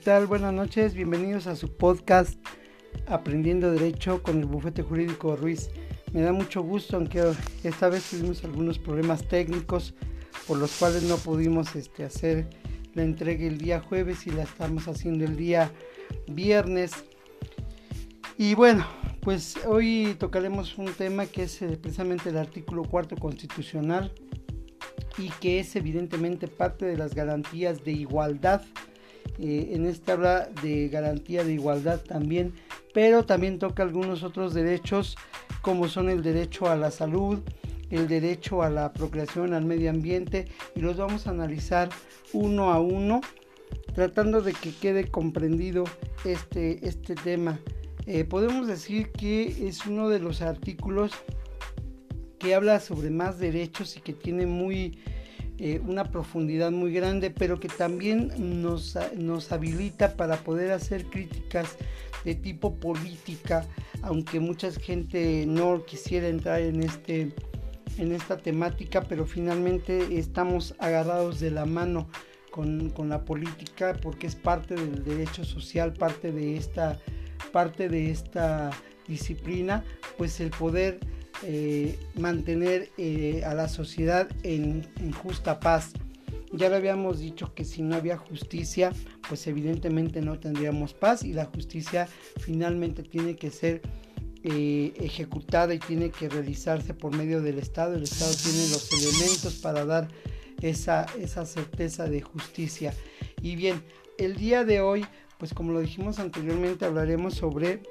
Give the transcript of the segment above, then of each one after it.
tal? Buenas noches, bienvenidos a su podcast Aprendiendo Derecho con el bufete jurídico Ruiz. Me da mucho gusto, aunque esta vez tuvimos algunos problemas técnicos por los cuales no pudimos este, hacer la entrega el día jueves y la estamos haciendo el día viernes. Y bueno, pues hoy tocaremos un tema que es eh, precisamente el artículo cuarto constitucional y que es evidentemente parte de las garantías de igualdad. Eh, en esta habla de garantía de igualdad también, pero también toca algunos otros derechos como son el derecho a la salud, el derecho a la procreación, al medio ambiente y los vamos a analizar uno a uno tratando de que quede comprendido este, este tema. Eh, podemos decir que es uno de los artículos que habla sobre más derechos y que tiene muy eh, una profundidad muy grande, pero que también nos, nos habilita para poder hacer críticas de tipo política, aunque mucha gente no quisiera entrar en este en esta temática, pero finalmente estamos agarrados de la mano con, con, la política porque es parte del derecho social, parte de esta, parte de esta disciplina, pues el poder eh, mantener eh, a la sociedad en, justa paz. Ya lo habíamos dicho que si no había justicia, pues evidentemente no tendríamos paz y la justicia finalmente tiene que ser eh, ejecutada y tiene que realizarse por medio del Estado. El Estado tiene los elementos para dar esa, esa certeza de justicia. Y bien, el día de hoy, pues como lo dijimos anteriormente, hablaremos sobre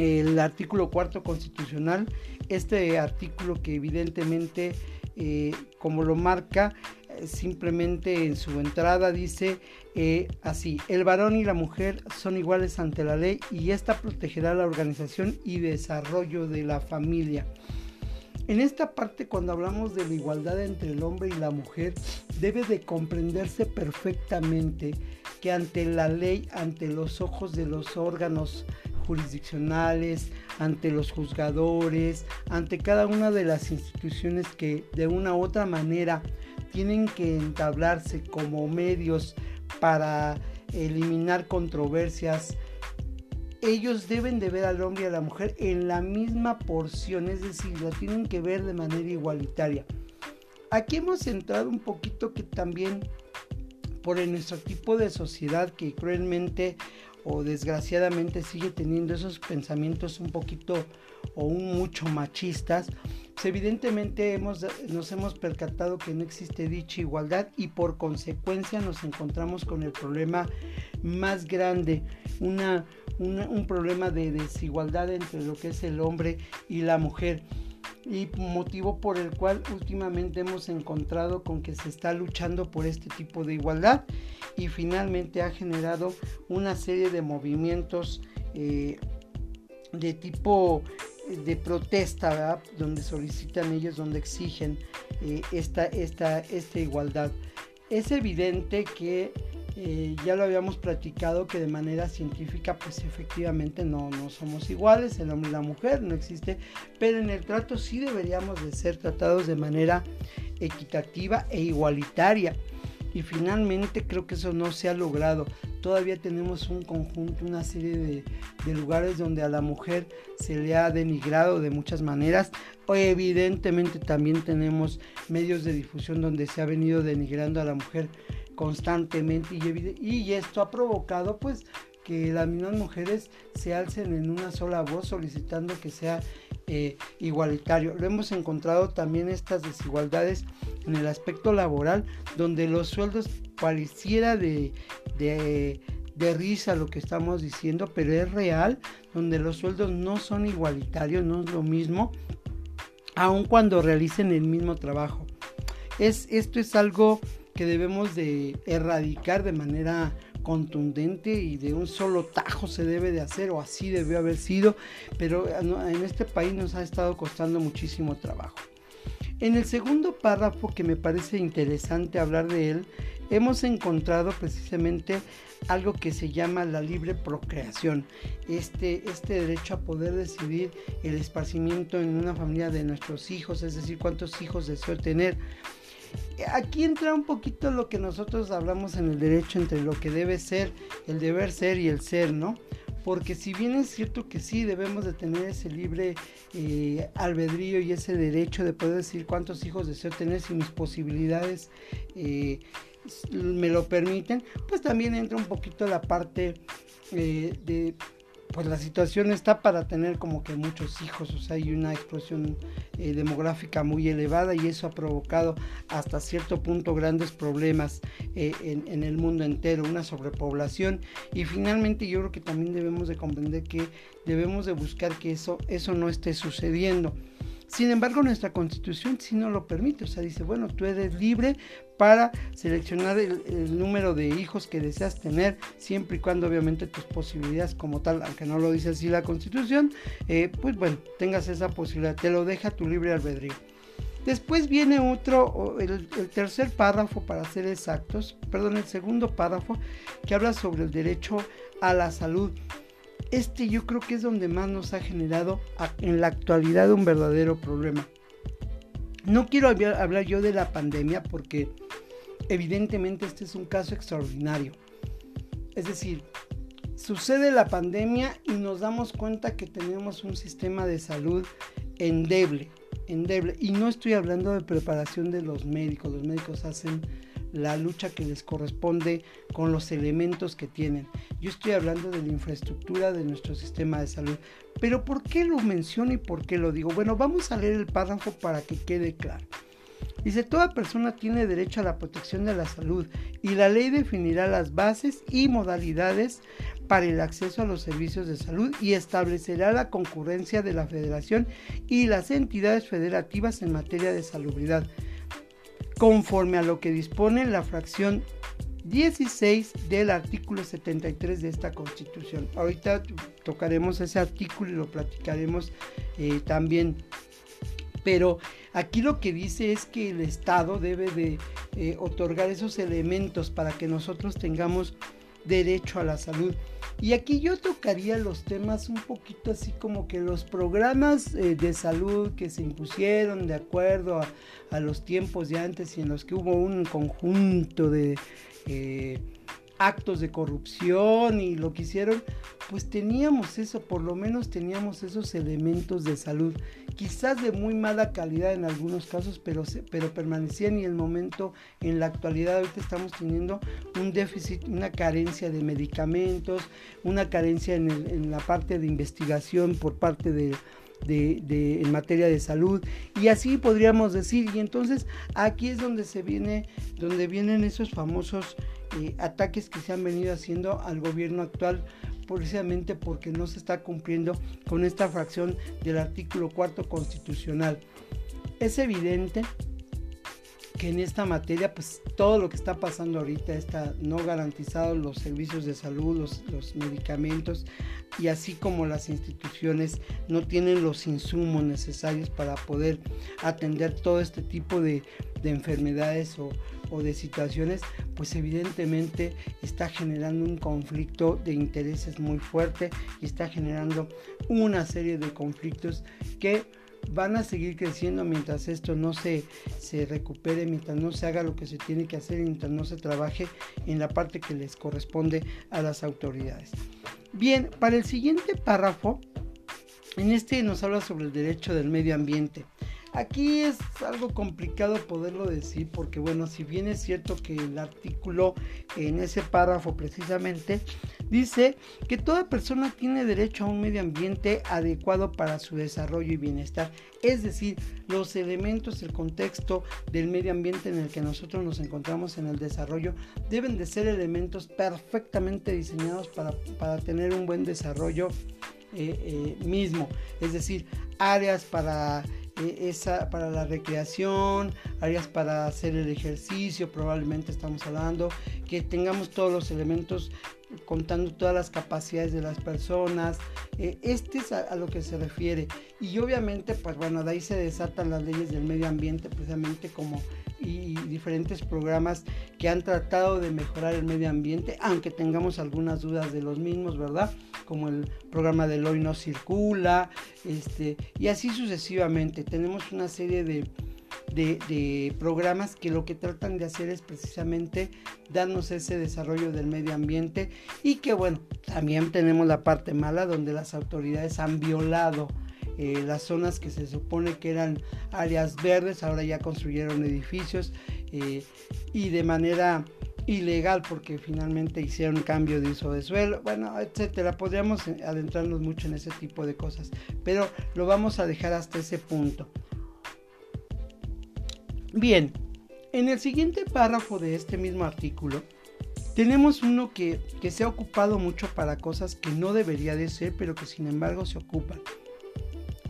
el artículo cuarto constitucional, este artículo que evidentemente, eh, como lo marca, eh, simplemente en su entrada dice eh, así, el varón y la mujer son iguales ante la ley y esta protegerá la organización y desarrollo de la familia. En esta parte cuando hablamos de la igualdad entre el hombre y la mujer, debe de comprenderse perfectamente que ante la ley, ante los ojos de los órganos jurisdiccionales, ante los juzgadores, ante cada una de las instituciones que de una u otra manera tienen que entablarse como medios para eliminar controversias, ellos deben de ver al hombre y a la mujer en la misma porción, es decir, la tienen que ver de manera igualitaria. Aquí hemos entrado un poquito que también por nuestro tipo de sociedad que cruelmente o desgraciadamente sigue teniendo esos pensamientos un poquito o un mucho machistas, pues evidentemente hemos, nos hemos percatado que no existe dicha igualdad y por consecuencia nos encontramos con el problema más grande, una, un problema de desigualdad entre lo que es el hombre y la mujer y motivo por el cual últimamente hemos encontrado con que se está luchando por este tipo de igualdad y finalmente ha generado una serie de movimientos eh, de tipo eh, de protesta, donde solicitan ellos, donde exigen eh, esta, esta, esta igualdad. Es evidente que eh, ya lo habíamos platicado que de manera científica pues efectivamente no, no somos iguales, el hombre y la mujer no existe, pero en el trato sí deberíamos de ser tratados de manera equitativa e igualitaria. Y finalmente creo que eso no se ha logrado. Todavía tenemos un conjunto, una serie de, de lugares donde a la mujer se le ha denigrado de muchas maneras. Evidentemente también tenemos medios de difusión donde se ha venido denigrando a la mujer constantemente y, esto ha provocado pues que las mismas mujeres se alcen en una sola voz solicitando que sea eh, igualitario. Lo hemos encontrado también estas desigualdades en el aspecto laboral, donde los sueldos pareciera de, de, risa lo que estamos diciendo, pero es real, donde los sueldos no son igualitarios, no es lo mismo, aun cuando realicen el mismo trabajo. Es, esto es algo que debemos de erradicar de manera contundente y de un solo tajo se debe de hacer o así debió haber sido, pero en este país nos ha estado costando muchísimo trabajo. En el segundo párrafo que me parece interesante hablar de él, hemos encontrado precisamente algo que se llama la libre procreación, este, este derecho a poder decidir el esparcimiento en una familia de nuestros hijos, es decir, cuántos hijos deseo tener. Aquí entra un poquito lo que nosotros hablamos en el derecho entre lo que debe ser, el deber ser y el ser, ¿no? porque si bien es cierto que sí debemos de tener ese libre eh, albedrío y ese derecho de poder decir cuántos hijos deseo tener si mis posibilidades eh, me lo permiten, pues también entra un poquito la parte eh, de pues la situación está para tener como que muchos hijos, o sea, hay una explosión eh, demográfica muy elevada y eso ha provocado hasta cierto punto grandes problemas eh, en, el mundo entero, una sobrepoblación y finalmente yo creo que también debemos de comprender que debemos de buscar que eso, eso no esté sucediendo. Sin embargo, nuestra constitución sí no lo permite, o sea, dice, bueno, tú eres libre para seleccionar el, número de hijos que deseas tener, siempre y cuando obviamente tus posibilidades como tal, aunque no lo dice así la constitución, eh, pues bueno, tengas esa posibilidad, te lo deja tu libre albedrío. Después viene otro, el, el, tercer párrafo para ser exactos, perdón, el segundo párrafo que habla sobre el derecho a la salud este yo creo que es donde más nos ha generado en la actualidad un verdadero problema. No quiero hablar yo de la pandemia porque evidentemente este es un caso extraordinario. Es decir, sucede la pandemia y nos damos cuenta que tenemos un sistema de salud endeble, endeble. Y no estoy hablando de preparación de los médicos, los médicos hacen la lucha que les corresponde con los elementos que tienen. Yo estoy hablando de la infraestructura de nuestro sistema de salud. Pero ¿por qué lo menciono y por qué lo digo? Bueno, vamos a leer el párrafo para que quede claro. Dice, toda persona tiene derecho a la protección de la salud y la ley definirá las bases y modalidades para el acceso a los servicios de salud y establecerá la concurrencia de la federación y las entidades federativas en materia de salubridad conforme a lo que dispone la fracción 16 del artículo 73 de esta constitución. Ahorita tocaremos ese artículo y lo platicaremos eh, también. Pero aquí lo que dice es que el Estado debe de eh, otorgar esos elementos para que nosotros tengamos derecho a la salud. Y aquí yo tocaría los temas un poquito así como que los programas eh, de salud que se impusieron de acuerdo a, los tiempos de antes y en los que hubo un conjunto de... Eh, actos de corrupción y lo que hicieron, pues teníamos eso, por lo menos teníamos esos elementos de salud, quizás de muy mala calidad en algunos casos, pero, pero permanecían y el momento en la actualidad ahorita estamos teniendo un déficit, una carencia de medicamentos, una carencia en, la parte de investigación por parte de, en materia de salud y así podríamos decir y entonces aquí es donde se viene donde vienen esos famosos eh, ataques que se han venido haciendo al gobierno actual precisamente porque no se está cumpliendo con esta fracción del artículo cuarto constitucional. Es evidente que en esta materia, pues todo lo que está pasando ahorita está no garantizado los servicios de salud, los, medicamentos y así como las instituciones no tienen los insumos necesarios para poder atender todo este tipo de, de enfermedades o de situaciones, pues evidentemente está generando un conflicto de intereses muy fuerte y está generando una serie de conflictos que van a seguir creciendo mientras esto no se, se recupere, mientras no se haga lo que se tiene que hacer, mientras no se trabaje en la parte que les corresponde a las autoridades. Bien, para el siguiente párrafo, en este nos habla sobre el derecho del medio ambiente. Aquí es algo complicado poderlo decir porque bueno, si bien es cierto que el artículo en ese párrafo precisamente dice que toda persona tiene derecho a un medio ambiente adecuado para su desarrollo y bienestar. Es decir, los elementos, el contexto del medio ambiente en el que nosotros nos encontramos en el desarrollo deben de ser elementos perfectamente diseñados para, tener un buen desarrollo eh, eh, mismo. Es decir, áreas para esa para la recreación, áreas para hacer el ejercicio, probablemente estamos hablando, que tengamos todos los elementos contando todas las capacidades de las personas. Eh, este es a, lo que se refiere. Y obviamente, pues bueno, de ahí se desatan las leyes del medio ambiente, precisamente como y diferentes programas que han tratado de mejorar el medio ambiente, aunque tengamos algunas dudas de los mismos, ¿verdad? Como el programa del hoy no circula, este, y así sucesivamente. Tenemos una serie de, de, programas que lo que tratan de hacer es precisamente darnos ese desarrollo del medio ambiente y que bueno, también tenemos la parte mala donde las autoridades han violado eh, las zonas que se supone que eran áreas verdes, ahora ya construyeron edificios eh, y de manera ilegal porque finalmente hicieron cambio de uso de suelo, bueno, etcétera. Podríamos adentrarnos mucho en ese tipo de cosas, pero lo vamos a dejar hasta ese punto. Bien, en el siguiente párrafo de este mismo artículo, tenemos uno que, que se ha ocupado mucho para cosas que no debería de ser, pero que sin embargo se ocupan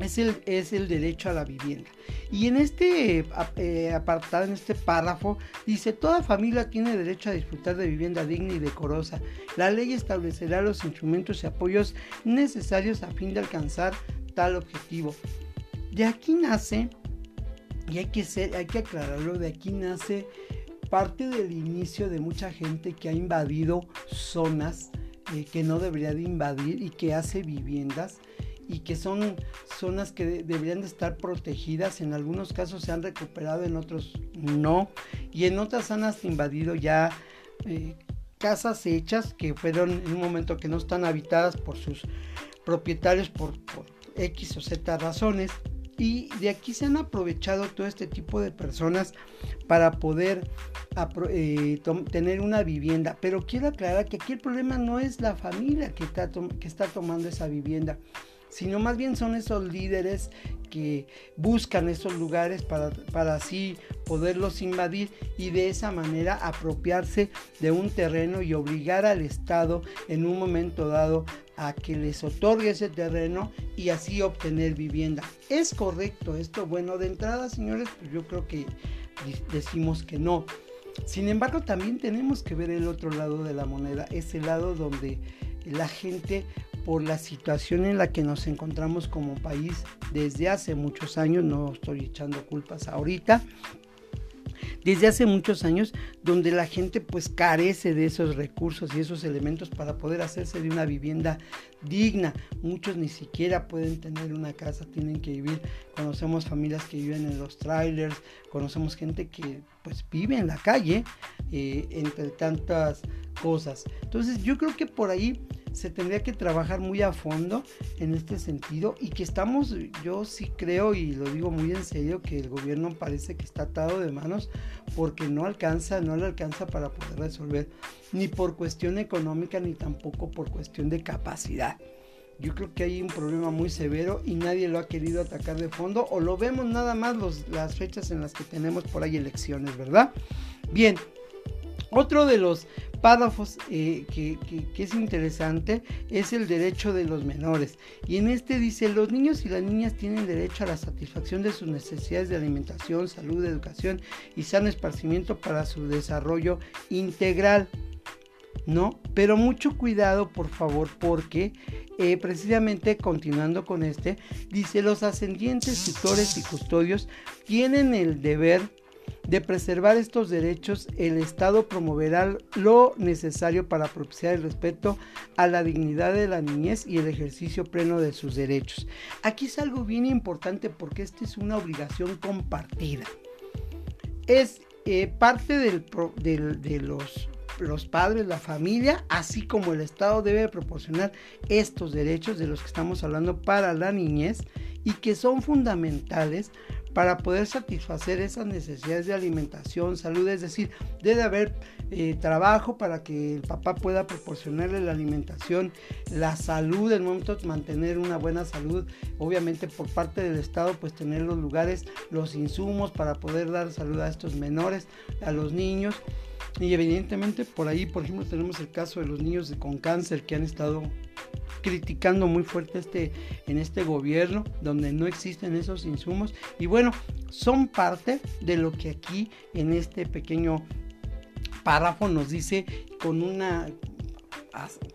es el, es el derecho a la vivienda. Y en este eh, apartado, en este párrafo, dice, toda familia tiene derecho a disfrutar de vivienda digna y decorosa. La ley establecerá los instrumentos y apoyos necesarios a fin de alcanzar tal objetivo. De aquí nace, y hay que, ser, hay que aclararlo, de aquí nace parte del inicio de mucha gente que ha invadido zonas eh, que no debería de invadir y que hace viviendas y que son zonas que deberían de estar protegidas. En algunos casos se han recuperado, en otros no. Y en otras han hasta invadido ya eh, casas hechas que fueron en un momento que no están habitadas por sus propietarios por, X o Z razones. Y de aquí se han aprovechado todo este tipo de personas para poder eh, tener una vivienda. Pero quiero aclarar que aquí el problema no es la familia que está, que está tomando esa vivienda sino más bien son esos líderes que buscan esos lugares para, para, así poderlos invadir y de esa manera apropiarse de un terreno y obligar al Estado en un momento dado a que les otorgue ese terreno y así obtener vivienda. ¿Es correcto esto? Bueno, de entrada, señores, pues yo creo que decimos que no. Sin embargo, también tenemos que ver el otro lado de la moneda, ese lado donde la gente por la situación en la que nos encontramos como país desde hace muchos años, no estoy echando culpas ahorita, desde hace muchos años donde la gente pues carece de esos recursos y esos elementos para poder hacerse de una vivienda digna. Muchos ni siquiera pueden tener una casa, tienen que vivir. Conocemos familias que viven en los trailers, conocemos gente que pues vive en la calle, eh, entre tantas cosas. Entonces yo creo que por ahí se tendría que trabajar muy a fondo en este sentido y que estamos, yo sí creo y lo digo muy en serio, que el gobierno parece que está atado de manos porque no alcanza, no le alcanza para poder resolver, ni por cuestión económica ni tampoco por cuestión de capacidad. Yo creo que hay un problema muy severo y nadie lo ha querido atacar de fondo o lo vemos nada más los, las fechas en las que tenemos por ahí elecciones, ¿verdad? Bien, otro de los párrafos eh, que, es interesante es el derecho de los menores. Y en este dice, los niños y las niñas tienen derecho a la satisfacción de sus necesidades de alimentación, salud, educación y sano esparcimiento para su desarrollo integral. ¿No? Pero mucho cuidado, por favor, porque eh, precisamente continuando con este, dice, los ascendientes, tutores y custodios tienen el deber de preservar estos derechos, el Estado promoverá lo necesario para propiciar el respeto a la dignidad de la niñez y el ejercicio pleno de sus derechos. Aquí es algo bien importante porque esta es una obligación compartida. Es eh, parte de los, los padres, la familia, así como el Estado debe proporcionar estos derechos de los que estamos hablando para la niñez y que son fundamentales para poder satisfacer esas necesidades de alimentación, salud, es decir, debe haber eh, trabajo para que el papá pueda proporcionarle la alimentación, la salud, el momento de mantener una buena salud, obviamente por parte del Estado, pues tener los lugares, los insumos para poder dar salud a estos menores, a los niños. Y evidentemente por ahí, por ejemplo, tenemos el caso de los niños con cáncer que han estado criticando muy fuerte este, en este gobierno donde no existen esos insumos y bueno, son parte de lo que aquí en este pequeño párrafo nos dice con una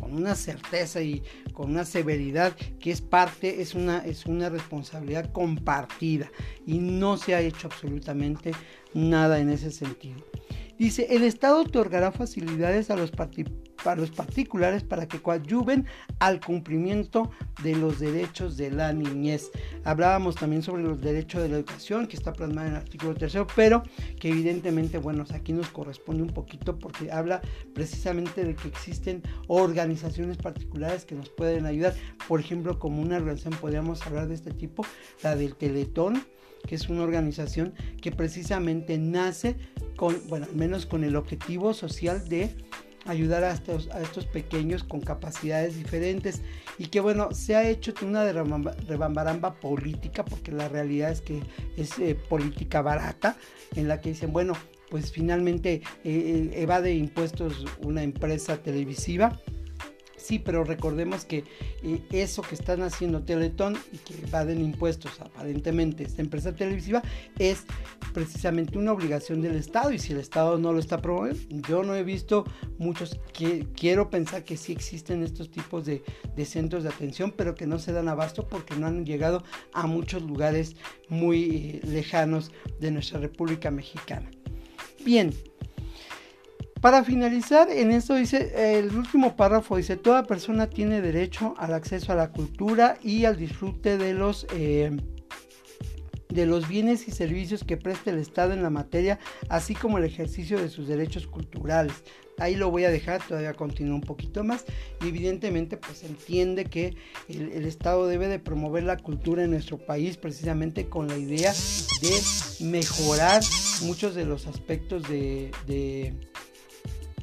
con una certeza y con una severidad que es parte, es una, es una responsabilidad compartida y no se ha hecho absolutamente nada en ese sentido. Dice, el Estado otorgará facilidades a los para los particulares para que coadyuven al cumplimiento de los derechos de la niñez. Hablábamos también sobre los derechos de la educación que está plasmado en el artículo tercero, pero que evidentemente, bueno, aquí nos corresponde un poquito porque habla precisamente de que existen organizaciones particulares que nos pueden ayudar. Por ejemplo, como una organización podríamos hablar de este tipo, la del Teletón, que es una organización que precisamente nace con, bueno, al menos con el objetivo social de ayudar a estos, a estos pequeños con capacidades diferentes. Y que bueno, se ha hecho una rebambaramba política porque la realidad es que es eh, política barata en la que dicen, bueno, pues finalmente eh, eh, evade impuestos una empresa televisiva Sí, pero recordemos que eh, eso que están haciendo Teletón y que evaden impuestos aparentemente esta empresa televisiva es precisamente una obligación del Estado y si el Estado no lo está promoviendo, yo no he visto muchos, que, quiero pensar que sí existen estos tipos de, de centros de atención, pero que no se dan abasto porque no han llegado a muchos lugares muy eh, lejanos de nuestra República Mexicana. Bien, para finalizar, en esto dice, el último párrafo dice, toda persona tiene derecho al acceso a la cultura y al disfrute de los, eh, de los bienes y servicios que preste el Estado en la materia, así como el ejercicio de sus derechos culturales. Ahí lo voy a dejar, todavía continúa un poquito más. Y evidentemente, pues entiende que el, Estado debe de promover la cultura en nuestro país precisamente con la idea de mejorar muchos de los aspectos de de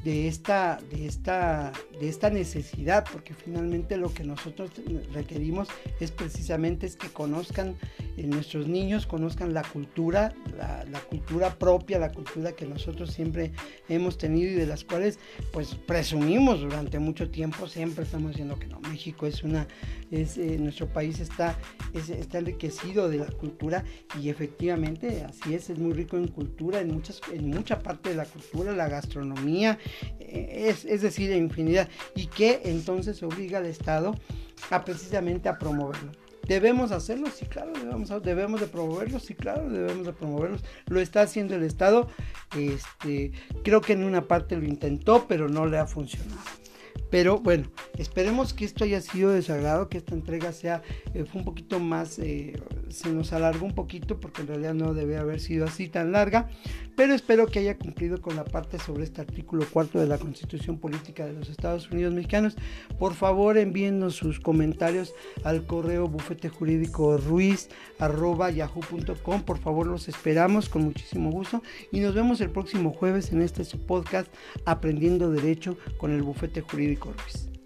esta, de esta, de esta necesidad, porque finalmente lo que nosotros requerimos es precisamente es que conozcan eh, nuestros niños, conozcan la cultura, la, cultura propia, la cultura que nosotros siempre hemos tenido y de las cuales pues presumimos durante mucho tiempo, siempre estamos diciendo que no, México es una, es, eh, nuestro país está, está enriquecido de la cultura y efectivamente así es, es muy rico en cultura, en, muchas, en mucha parte de la cultura, la gastronomía, es, es decir, infinidad, y que entonces obliga al Estado a precisamente a promoverlo. ¿Debemos hacerlo? Sí, claro, debemos, debemos de promoverlos, sí, claro, debemos de promoverlos. Lo está haciendo el Estado. Este, creo que en una parte lo intentó, pero no le ha funcionado. Pero bueno, esperemos que esto haya sido de que esta entrega sea eh, un poquito más, eh, se nos alargó un poquito porque en realidad no debe haber sido así tan larga, pero espero que haya cumplido con la parte sobre este artículo cuarto de la Constitución Política de los Estados Unidos Mexicanos. Por favor, envíennos sus comentarios al correo bufete. Por favor, los esperamos con muchísimo gusto y nos vemos el próximo jueves en este podcast Aprendiendo Derecho con el bufete jurídico Ruiz.